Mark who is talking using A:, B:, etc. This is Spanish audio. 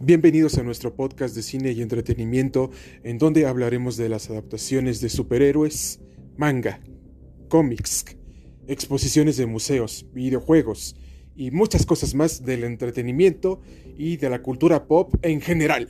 A: Bienvenidos a nuestro podcast de cine y entretenimiento en donde hablaremos de las adaptaciones de superhéroes, manga, cómics, exposiciones de museos, videojuegos y muchas cosas más del entretenimiento y de la cultura pop en general.